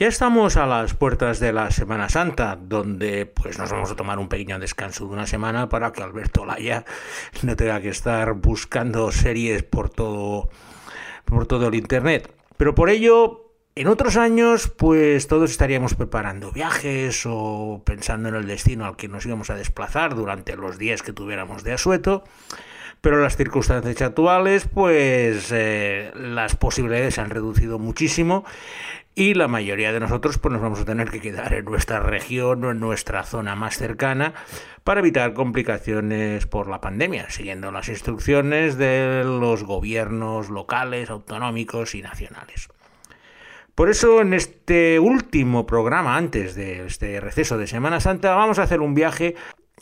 Ya estamos a las puertas de la Semana Santa, donde pues nos vamos a tomar un pequeño descanso de una semana para que Alberto Laya no tenga que estar buscando series por todo por todo el internet. Pero por ello, en otros años, pues todos estaríamos preparando viajes o pensando en el destino al que nos íbamos a desplazar durante los días que tuviéramos de asueto pero las circunstancias actuales, pues eh, las posibilidades se han reducido muchísimo y la mayoría de nosotros pues nos vamos a tener que quedar en nuestra región o en nuestra zona más cercana para evitar complicaciones por la pandemia, siguiendo las instrucciones de los gobiernos locales, autonómicos y nacionales. Por eso en este último programa, antes de este receso de Semana Santa, vamos a hacer un viaje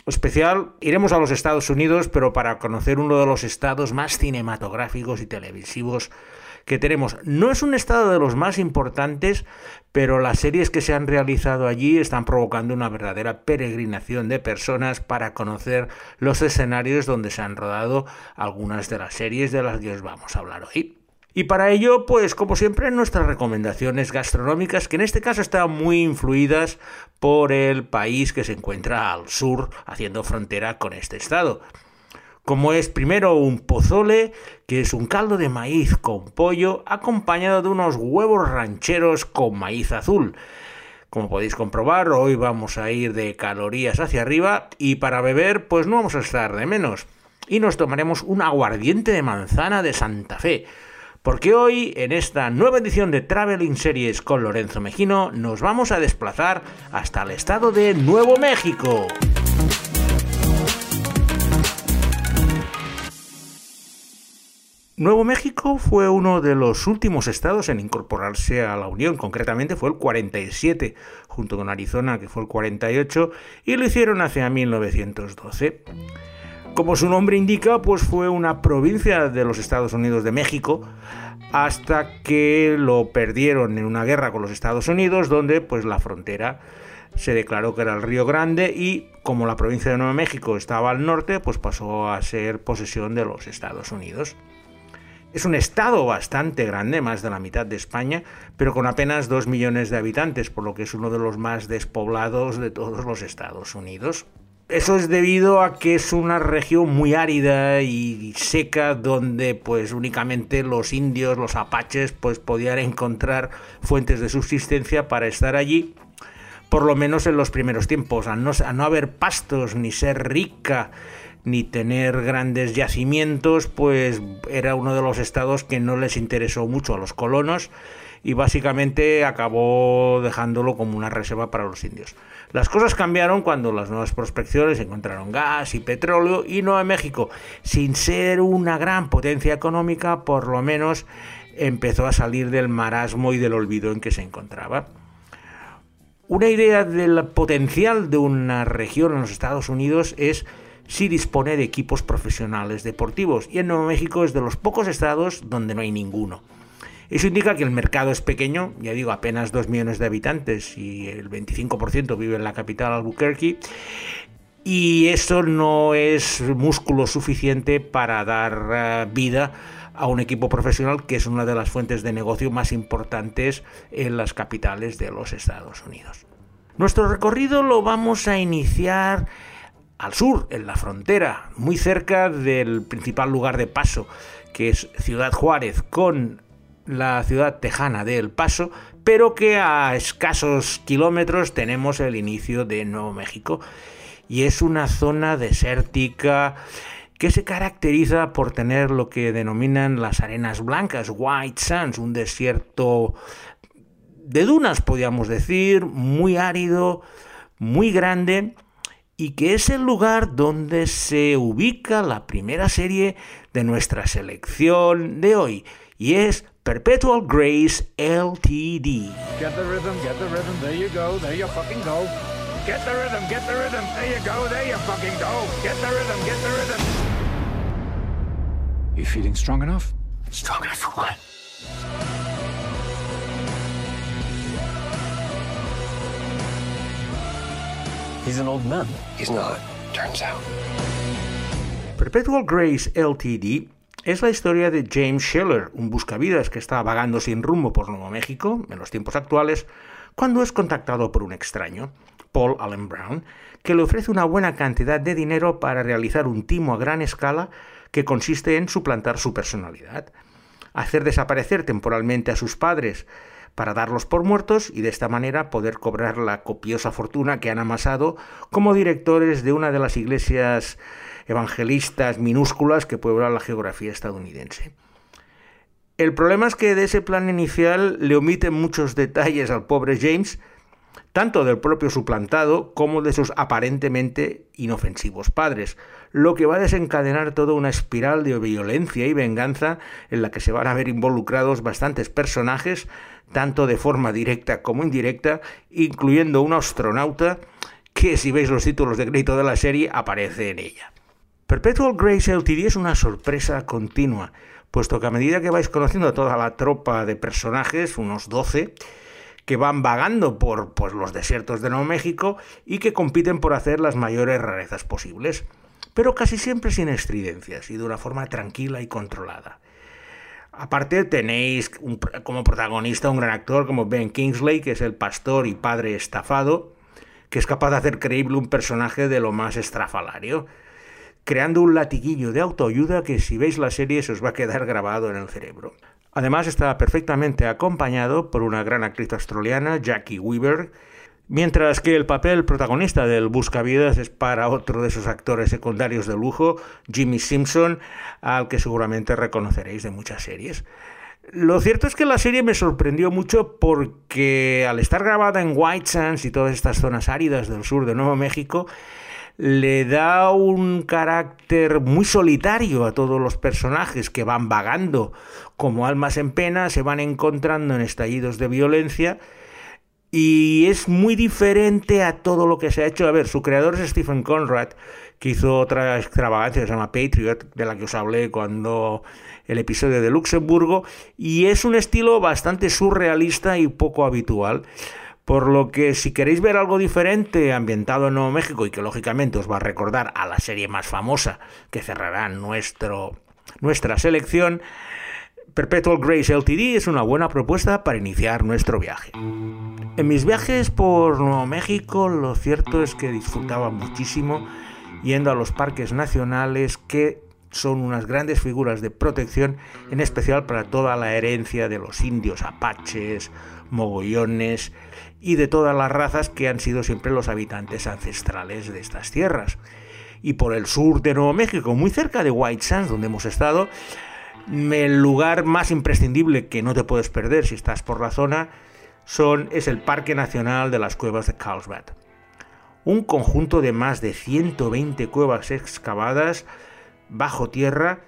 especial. Iremos a los Estados Unidos, pero para conocer uno de los estados más cinematográficos y televisivos que tenemos. No es un estado de los más importantes, pero las series que se han realizado allí están provocando una verdadera peregrinación de personas para conocer los escenarios donde se han rodado algunas de las series de las que os vamos a hablar hoy. Y para ello, pues como siempre, nuestras recomendaciones gastronómicas, que en este caso están muy influidas por el país que se encuentra al sur, haciendo frontera con este estado como es primero un pozole, que es un caldo de maíz con pollo acompañado de unos huevos rancheros con maíz azul. Como podéis comprobar, hoy vamos a ir de calorías hacia arriba y para beber pues no vamos a estar de menos. Y nos tomaremos un aguardiente de manzana de Santa Fe. Porque hoy, en esta nueva edición de Traveling Series con Lorenzo Mejino, nos vamos a desplazar hasta el estado de Nuevo México. Nuevo México fue uno de los últimos estados en incorporarse a la Unión, concretamente fue el 47, junto con Arizona, que fue el 48, y lo hicieron hacia 1912. Como su nombre indica, pues fue una provincia de los Estados Unidos de México, hasta que lo perdieron en una guerra con los Estados Unidos, donde pues la frontera se declaró que era el Río Grande y como la provincia de Nuevo México estaba al norte, pues pasó a ser posesión de los Estados Unidos. Es un estado bastante grande, más de la mitad de España, pero con apenas 2 millones de habitantes, por lo que es uno de los más despoblados de todos los Estados Unidos. Eso es debido a que es una región muy árida y seca donde pues únicamente los indios, los apaches pues podían encontrar fuentes de subsistencia para estar allí por lo menos en los primeros tiempos, a no, a no haber pastos ni ser rica ni tener grandes yacimientos, pues era uno de los estados que no les interesó mucho a los colonos y básicamente acabó dejándolo como una reserva para los indios. Las cosas cambiaron cuando las nuevas prospecciones encontraron gas y petróleo y Nueva México, sin ser una gran potencia económica, por lo menos empezó a salir del marasmo y del olvido en que se encontraba. Una idea del potencial de una región en los Estados Unidos es sí dispone de equipos profesionales deportivos y en Nuevo México es de los pocos estados donde no hay ninguno. Eso indica que el mercado es pequeño, ya digo, apenas 2 millones de habitantes y el 25% vive en la capital Albuquerque. Y eso no es músculo suficiente para dar eh, vida a un equipo profesional que es una de las fuentes de negocio más importantes en las capitales de los Estados Unidos. Nuestro recorrido lo vamos a iniciar al sur, en la frontera, muy cerca del principal lugar de paso, que es Ciudad Juárez, con la ciudad tejana de El Paso, pero que a escasos kilómetros tenemos el inicio de Nuevo México. Y es una zona desértica que se caracteriza por tener lo que denominan las arenas blancas, white sands, un desierto de dunas, podríamos decir, muy árido, muy grande y que es el lugar donde se ubica la primera serie de nuestra selección de hoy, y es Perpetual Grace LTD. Get the rhythm, get the rhythm, there you go, there you fucking go. Get the rhythm, get the rhythm, there you go, there you fucking go. Get the rhythm, get the rhythm. You feeling strong enough? Strong enough for what? He's an old man. He's not, turns out. Perpetual Grace Ltd. es la historia de James Scheller, un buscavidas que está vagando sin rumbo por Nuevo México en los tiempos actuales, cuando es contactado por un extraño, Paul Allen Brown, que le ofrece una buena cantidad de dinero para realizar un timo a gran escala que consiste en suplantar su personalidad, hacer desaparecer temporalmente a sus padres para darlos por muertos y de esta manera poder cobrar la copiosa fortuna que han amasado como directores de una de las iglesias evangelistas minúsculas que pueblan la geografía estadounidense. El problema es que de ese plan inicial le omiten muchos detalles al pobre James, tanto del propio suplantado como de sus aparentemente inofensivos padres, lo que va a desencadenar toda una espiral de violencia y venganza en la que se van a ver involucrados bastantes personajes, tanto de forma directa como indirecta, incluyendo un astronauta que si veis los títulos de crédito de la serie aparece en ella. Perpetual Grace LTD es una sorpresa continua, puesto que a medida que vais conociendo a toda la tropa de personajes, unos 12, que van vagando por pues, los desiertos de Nuevo México y que compiten por hacer las mayores rarezas posibles, pero casi siempre sin estridencias y de una forma tranquila y controlada. Aparte tenéis como protagonista un gran actor como Ben Kingsley, que es el pastor y padre estafado, que es capaz de hacer creíble un personaje de lo más estrafalario, creando un latiguillo de autoayuda que si veis la serie se os va a quedar grabado en el cerebro. Además está perfectamente acompañado por una gran actriz australiana, Jackie Weaver, mientras que el papel protagonista del Buscavidas es para otro de esos actores secundarios de lujo, Jimmy Simpson, al que seguramente reconoceréis de muchas series. Lo cierto es que la serie me sorprendió mucho porque al estar grabada en White Sands y todas estas zonas áridas del sur de Nuevo México, le da un carácter muy solitario a todos los personajes que van vagando como almas en pena, se van encontrando en estallidos de violencia y es muy diferente a todo lo que se ha hecho. A ver, su creador es Stephen Conrad, que hizo otra extravagancia que se llama Patriot, de la que os hablé cuando el episodio de Luxemburgo, y es un estilo bastante surrealista y poco habitual. Por lo que si queréis ver algo diferente ambientado en Nuevo México y que lógicamente os va a recordar a la serie más famosa que cerrará nuestro, nuestra selección, Perpetual Grace LTD es una buena propuesta para iniciar nuestro viaje. En mis viajes por Nuevo México lo cierto es que disfrutaba muchísimo yendo a los parques nacionales que son unas grandes figuras de protección, en especial para toda la herencia de los indios apaches, mogollones y de todas las razas que han sido siempre los habitantes ancestrales de estas tierras. Y por el sur de Nuevo México, muy cerca de White Sands, donde hemos estado, el lugar más imprescindible que no te puedes perder si estás por la zona son, es el Parque Nacional de las Cuevas de Carlsbad. Un conjunto de más de 120 cuevas excavadas bajo tierra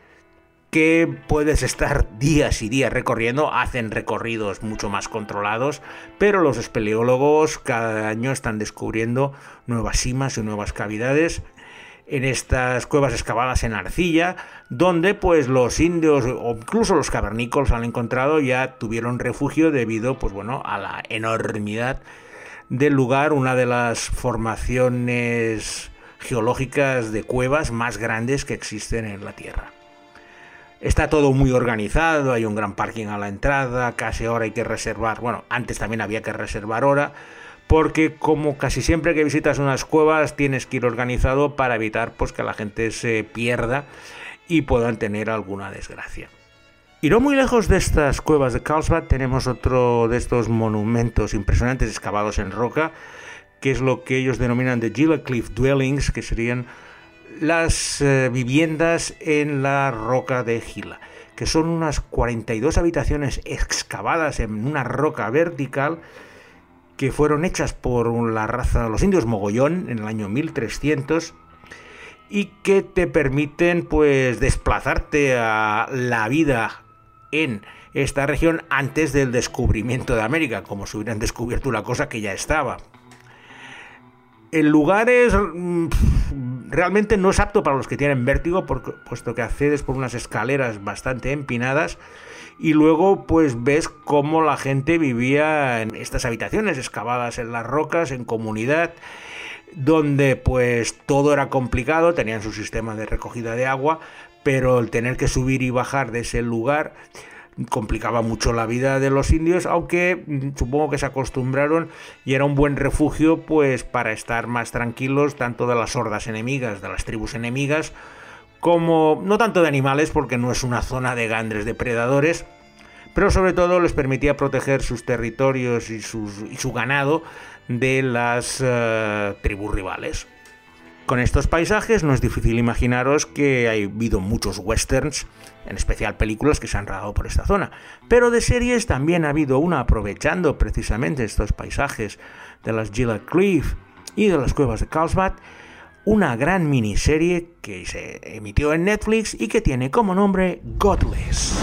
que puedes estar días y días recorriendo, hacen recorridos mucho más controlados, pero los espeleólogos cada año están descubriendo nuevas cimas y nuevas cavidades en estas cuevas excavadas en arcilla, donde pues los indios o incluso los cavernícolas han encontrado ya tuvieron refugio debido pues bueno a la enormidad del lugar, una de las formaciones geológicas de cuevas más grandes que existen en la Tierra. Está todo muy organizado, hay un gran parking a la entrada, casi ahora hay que reservar, bueno, antes también había que reservar hora, porque como casi siempre que visitas unas cuevas tienes que ir organizado para evitar pues, que la gente se pierda y puedan tener alguna desgracia. Y no muy lejos de estas cuevas de Carlsbad tenemos otro de estos monumentos impresionantes excavados en roca, que es lo que ellos denominan de Gila Cliff Dwellings, que serían las eh, viviendas en la roca de Gila, que son unas 42 habitaciones excavadas en una roca vertical que fueron hechas por la raza de los indios mogollón en el año 1300 y que te permiten pues desplazarte a la vida en esta región antes del descubrimiento de América, como si hubieran descubierto una cosa que ya estaba. El lugar es mm, realmente no es apto para los que tienen vértigo, puesto que accedes por unas escaleras bastante empinadas y luego pues ves cómo la gente vivía en estas habitaciones excavadas en las rocas, en comunidad, donde pues todo era complicado, tenían su sistema de recogida de agua, pero el tener que subir y bajar de ese lugar complicaba mucho la vida de los indios, aunque mm, supongo que se acostumbraron y era un buen refugio pues para estar más tranquilos tanto de las hordas enemigas, de las tribus enemigas, como no tanto de animales porque no es una zona de grandes depredadores, pero sobre todo les permitía proteger sus territorios y, su ganado de las eh, tribus rivales. Con estos paisajes no es difícil imaginaros que ha habido muchos westerns, en especial películas que se han rodado por esta zona, pero de series también ha habido una aprovechando precisamente estos paisajes de las Gila Cliff y de las cuevas de Carlsbad, una gran miniserie que se emitió en Netflix y que tiene como nombre Godless.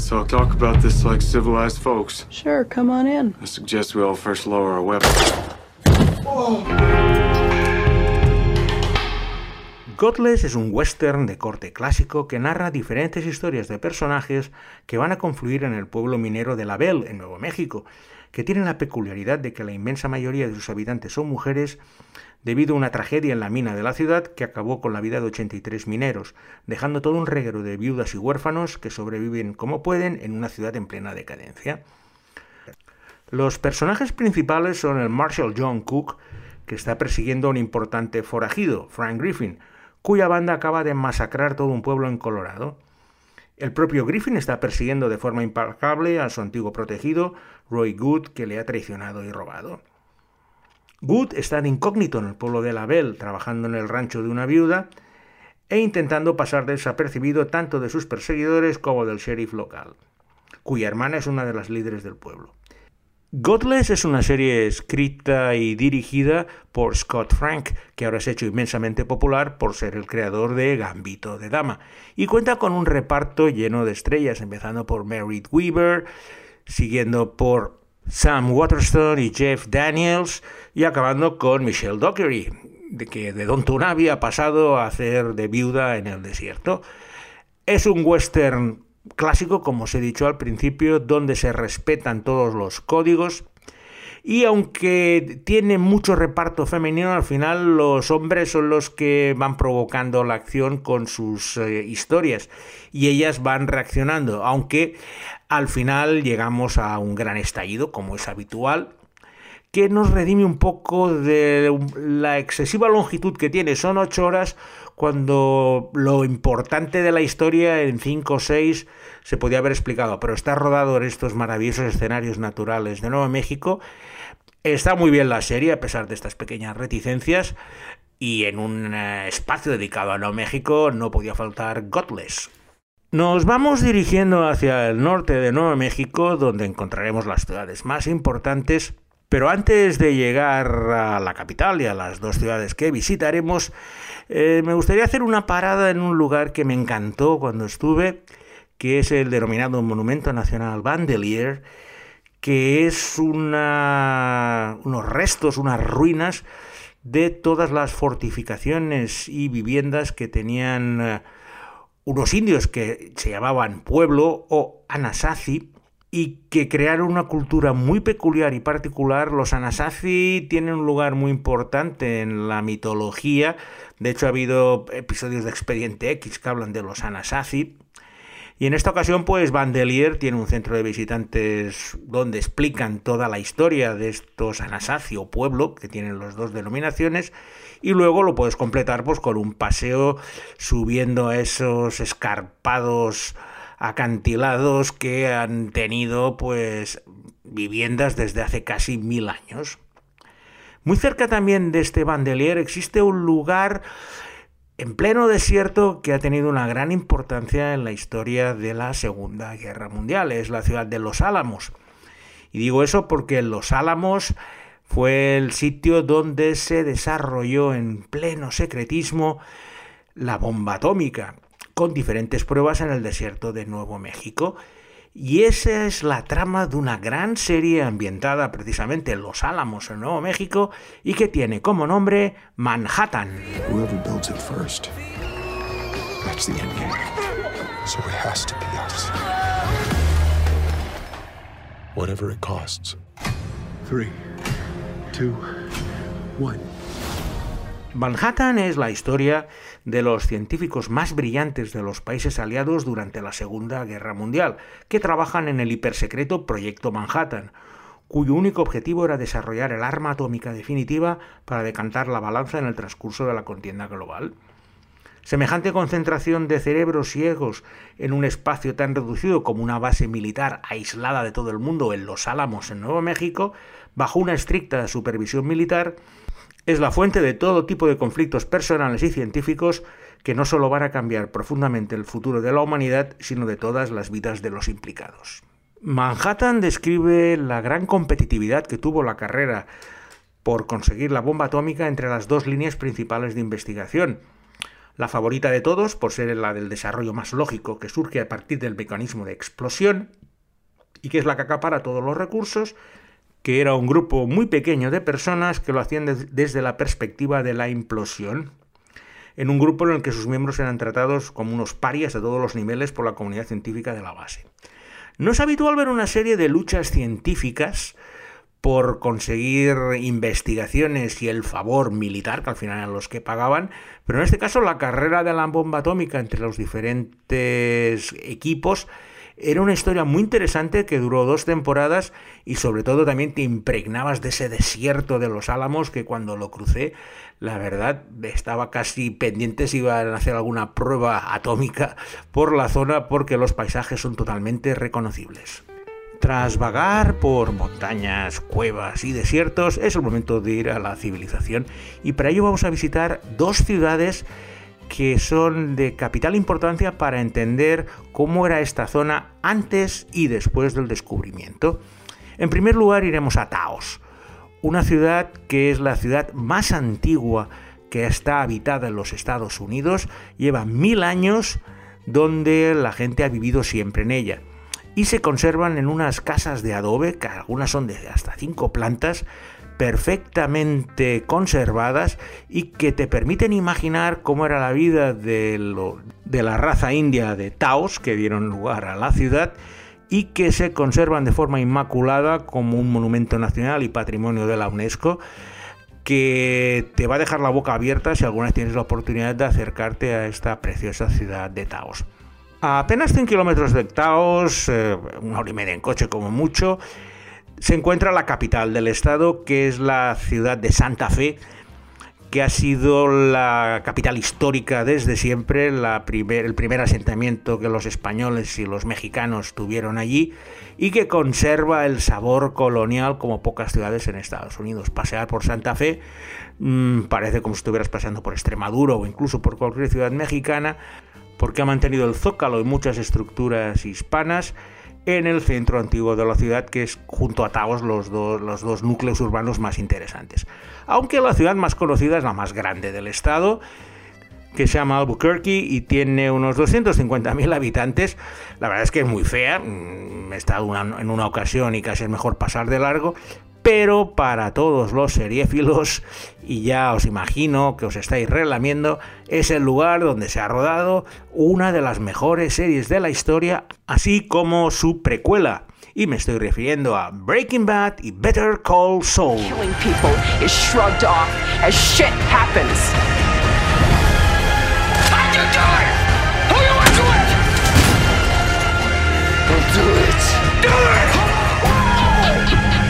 So talk about this like civilized folks. Sure, come on in. I suggest we all first lower our weapons. Godless es un western de corte clásico que narra diferentes historias de personajes que van a confluir en el pueblo minero de La Belle, en Nuevo México, que tienen la peculiaridad de que la inmensa mayoría de sus habitantes son mujeres debido a una tragedia en la mina de la ciudad que acabó con la vida de 83 mineros, dejando todo un reguero de viudas y huérfanos que sobreviven como pueden en una ciudad en plena decadencia. Los personajes principales son el Marshal John Cook, que está persiguiendo a un importante forajido, Frank Griffin, cuya banda acaba de masacrar todo un pueblo en Colorado. El propio Griffin está persiguiendo de forma implacable a su antiguo protegido, Roy Good, que le ha traicionado y robado. Good está de incógnito en el pueblo de Label, trabajando en el rancho de una viuda e intentando pasar desapercibido tanto de sus perseguidores como del sheriff local, cuya hermana es una de las líderes del pueblo. Godless es una serie escrita y dirigida por Scott Frank, que ahora se ha hecho inmensamente popular por ser el creador de Gambito de Dama, y cuenta con un reparto lleno de estrellas, empezando por Merritt Weaver, siguiendo por Sam Waterstone y Jeff Daniels, y acabando con Michelle Dockery, de que de Don Tunabi ha pasado a hacer de viuda en el desierto. Es un western clásico, como os he dicho al principio, donde se respetan todos los códigos. Y aunque tiene mucho reparto femenino, al final los hombres son los que van provocando la acción con sus eh, historias y ellas van reaccionando, aunque al final llegamos a un gran estallido, como es habitual, que nos redime un poco de la excesiva longitud que tiene. Son ocho horas cuando lo importante de la historia en cinco o seis se podía haber explicado, pero está rodado en estos maravillosos escenarios naturales de Nuevo México. Está muy bien la serie, a pesar de estas pequeñas reticencias, y en un eh, espacio dedicado a Nuevo México no podía faltar Godless. Nos vamos dirigiendo hacia el norte de Nuevo México, donde encontraremos las ciudades más importantes, pero antes de llegar a la capital y a las dos ciudades que visitaremos, eh, me gustaría hacer una parada en un lugar que me encantó cuando estuve, que es el denominado Monumento Nacional Bandelier, que es una, unos restos, unas ruinas de todas las fortificaciones y viviendas que tenían eh, unos indios que se llamaban Pueblo o Anasazi y que crearon una cultura muy peculiar y particular. Los Anasazi tienen un lugar muy importante en la mitología. De hecho, ha habido episodios de Expediente X que hablan de los Anasazi. Y en esta ocasión, pues Bandelier tiene un centro de visitantes donde explican toda la historia de estos Anasazi o pueblo, que tienen las dos denominaciones, y luego lo puedes completar pues, con un paseo subiendo a esos escarpados acantilados que han tenido pues viviendas desde hace casi mil años. Muy cerca también de este Bandelier existe un lugar en pleno desierto que ha tenido una gran importancia en la historia de la Segunda Guerra Mundial. Es la ciudad de Los Álamos. Y digo eso porque Los Álamos fue el sitio donde se desarrolló en pleno secretismo la bomba atómica, con diferentes pruebas en el desierto de Nuevo México. Y esa es la trama de una gran serie ambientada precisamente en Los Álamos, en Nuevo México, y que tiene como nombre Manhattan. Whatever it costs. Manhattan es la historia de los científicos más brillantes de los países aliados durante la Segunda Guerra Mundial, que trabajan en el hipersecreto Proyecto Manhattan, cuyo único objetivo era desarrollar el arma atómica definitiva para decantar la balanza en el transcurso de la contienda global. Semejante concentración de cerebros y egos en un espacio tan reducido como una base militar aislada de todo el mundo en Los Álamos, en Nuevo México, bajo una estricta supervisión militar, es la fuente de todo tipo de conflictos personales y científicos que no solo van a cambiar profundamente el futuro de la humanidad, sino de todas las vidas de los implicados. Manhattan describe la gran competitividad que tuvo la carrera por conseguir la bomba atómica entre las dos líneas principales de investigación. La favorita de todos, por ser la del desarrollo más lógico que surge a partir del mecanismo de explosión, y que es la que acapara todos los recursos, que era un grupo muy pequeño de personas que lo hacían desde la perspectiva de la implosión, en un grupo en el que sus miembros eran tratados como unos parias a todos los niveles por la comunidad científica de la base. No es habitual ver una serie de luchas científicas por conseguir investigaciones y el favor militar, que al final eran los que pagaban, pero en este caso la carrera de la bomba atómica entre los diferentes equipos era una historia muy interesante que duró dos temporadas y sobre todo también te impregnabas de ese desierto de los álamos que cuando lo crucé, la verdad, estaba casi pendiente si iban a hacer alguna prueba atómica por la zona porque los paisajes son totalmente reconocibles. Tras vagar por montañas, cuevas y desiertos, es el momento de ir a la civilización y para ello vamos a visitar dos ciudades que son de capital importancia para entender cómo era esta zona antes y después del descubrimiento. En primer lugar iremos a Taos, una ciudad que es la ciudad más antigua que está habitada en los Estados Unidos, lleva mil años donde la gente ha vivido siempre en ella. Y se conservan en unas casas de adobe, que algunas son de hasta cinco plantas, perfectamente conservadas y que te permiten imaginar cómo era la vida de, la raza india de Taos que dieron lugar a la ciudad y que se conservan de forma inmaculada como un monumento nacional y patrimonio de la UNESCO que te va a dejar la boca abierta si alguna vez tienes la oportunidad de acercarte a esta preciosa ciudad de Taos. A apenas 100 kilómetros de Taos, eh, una hora y media en coche como mucho, se encuentra la capital del estado, que es la ciudad de Santa Fe, que ha sido la capital histórica desde siempre, el primer asentamiento que los españoles y los mexicanos tuvieron allí y que conserva el sabor colonial como pocas ciudades en Estados Unidos. Pasear por Santa Fe mm, parece como si estuvieras paseando por Extremadura o incluso por cualquier ciudad mexicana, porque ha mantenido el zócalo y muchas estructuras hispanas en el centro antiguo de la ciudad, que es junto a Taos los, los dos núcleos urbanos más interesantes. Aunque la ciudad más conocida es la más grande del estado, que se llama Albuquerque y tiene unos 250.000 habitantes. La verdad es que es muy fea. Mm, he estado en una ocasión y casi es mejor pasar de largo, pero para todos los seriéfilos, y ya os imagino que os estáis relamiendo, es el lugar donde se ha rodado una de las mejores series de la historia, así como su precuela. Y me estoy refiriendo a Breaking Bad y Better Call Saul.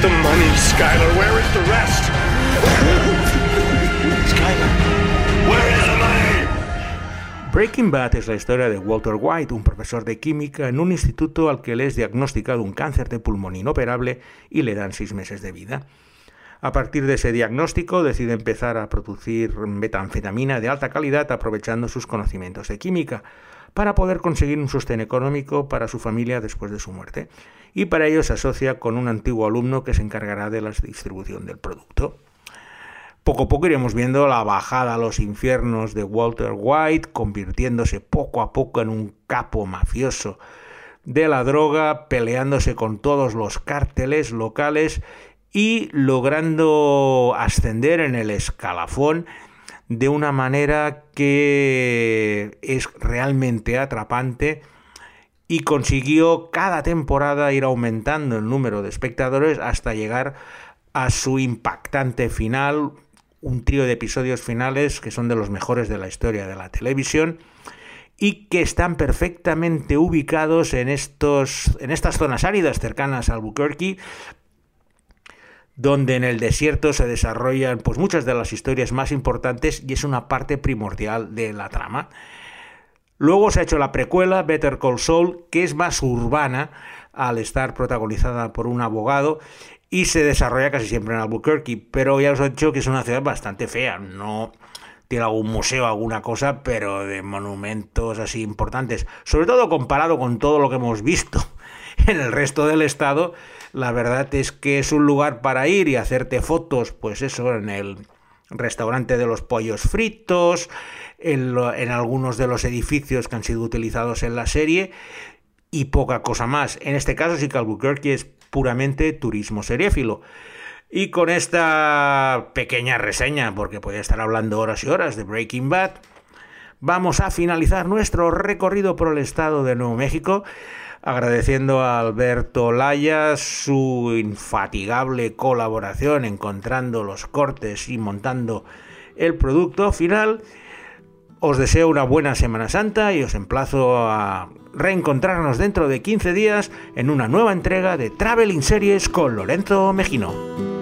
The money, Skylar. Where is the rest? Skylar, where is the money? Breaking Bad es la historia de Walter White, un profesor de química en un instituto al que le es diagnosticado un cáncer de pulmón inoperable y le dan seis meses de vida. A partir de ese diagnóstico decide empezar a producir metanfetamina de alta calidad aprovechando sus conocimientos de química para poder conseguir un sostén económico para su familia después de su muerte. Y para ello se asocia con un antiguo alumno que se encargará de la distribución del producto. Poco a poco iremos viendo la bajada a los infiernos de Walter White, convirtiéndose poco a poco en un capo mafioso de la droga, peleándose con todos los cárteles locales y logrando ascender en el escalafón de una manera que es realmente atrapante y consiguió cada temporada ir aumentando el número de espectadores hasta llegar a su impactante final, un trío de episodios finales que son de los mejores de la historia de la televisión y que están perfectamente ubicados en, estos, en estas zonas áridas cercanas a Albuquerque, donde en el desierto se desarrollan pues, muchas de las historias más importantes y es una parte primordial de la trama. Luego se ha hecho la precuela, Better Call Saul, que es más urbana al estar protagonizada por un abogado y se desarrolla casi siempre en Albuquerque, pero ya os he dicho que es una ciudad bastante fea, no tiene algún museo, alguna cosa, pero de monumentos así importantes, sobre todo comparado con todo lo que hemos visto en el resto del estado, la verdad es que es un lugar para ir y hacerte fotos, pues eso, en el restaurante de los pollos fritos, en, algunos de los edificios que han sido utilizados en la serie, y poca cosa más. En este caso sí que Albuquerque es puramente turismo seriéfilo. Y con esta pequeña reseña, porque podría estar hablando horas y horas de Breaking Bad, vamos a finalizar nuestro recorrido por el estado de Nuevo México, agradeciendo a Alberto Laya su infatigable colaboración encontrando los cortes y montando el producto final. Os deseo una buena Semana Santa y os emplazo a reencontrarnos dentro de 15 días en una nueva entrega de Traveling Series con Lorenzo Mejino.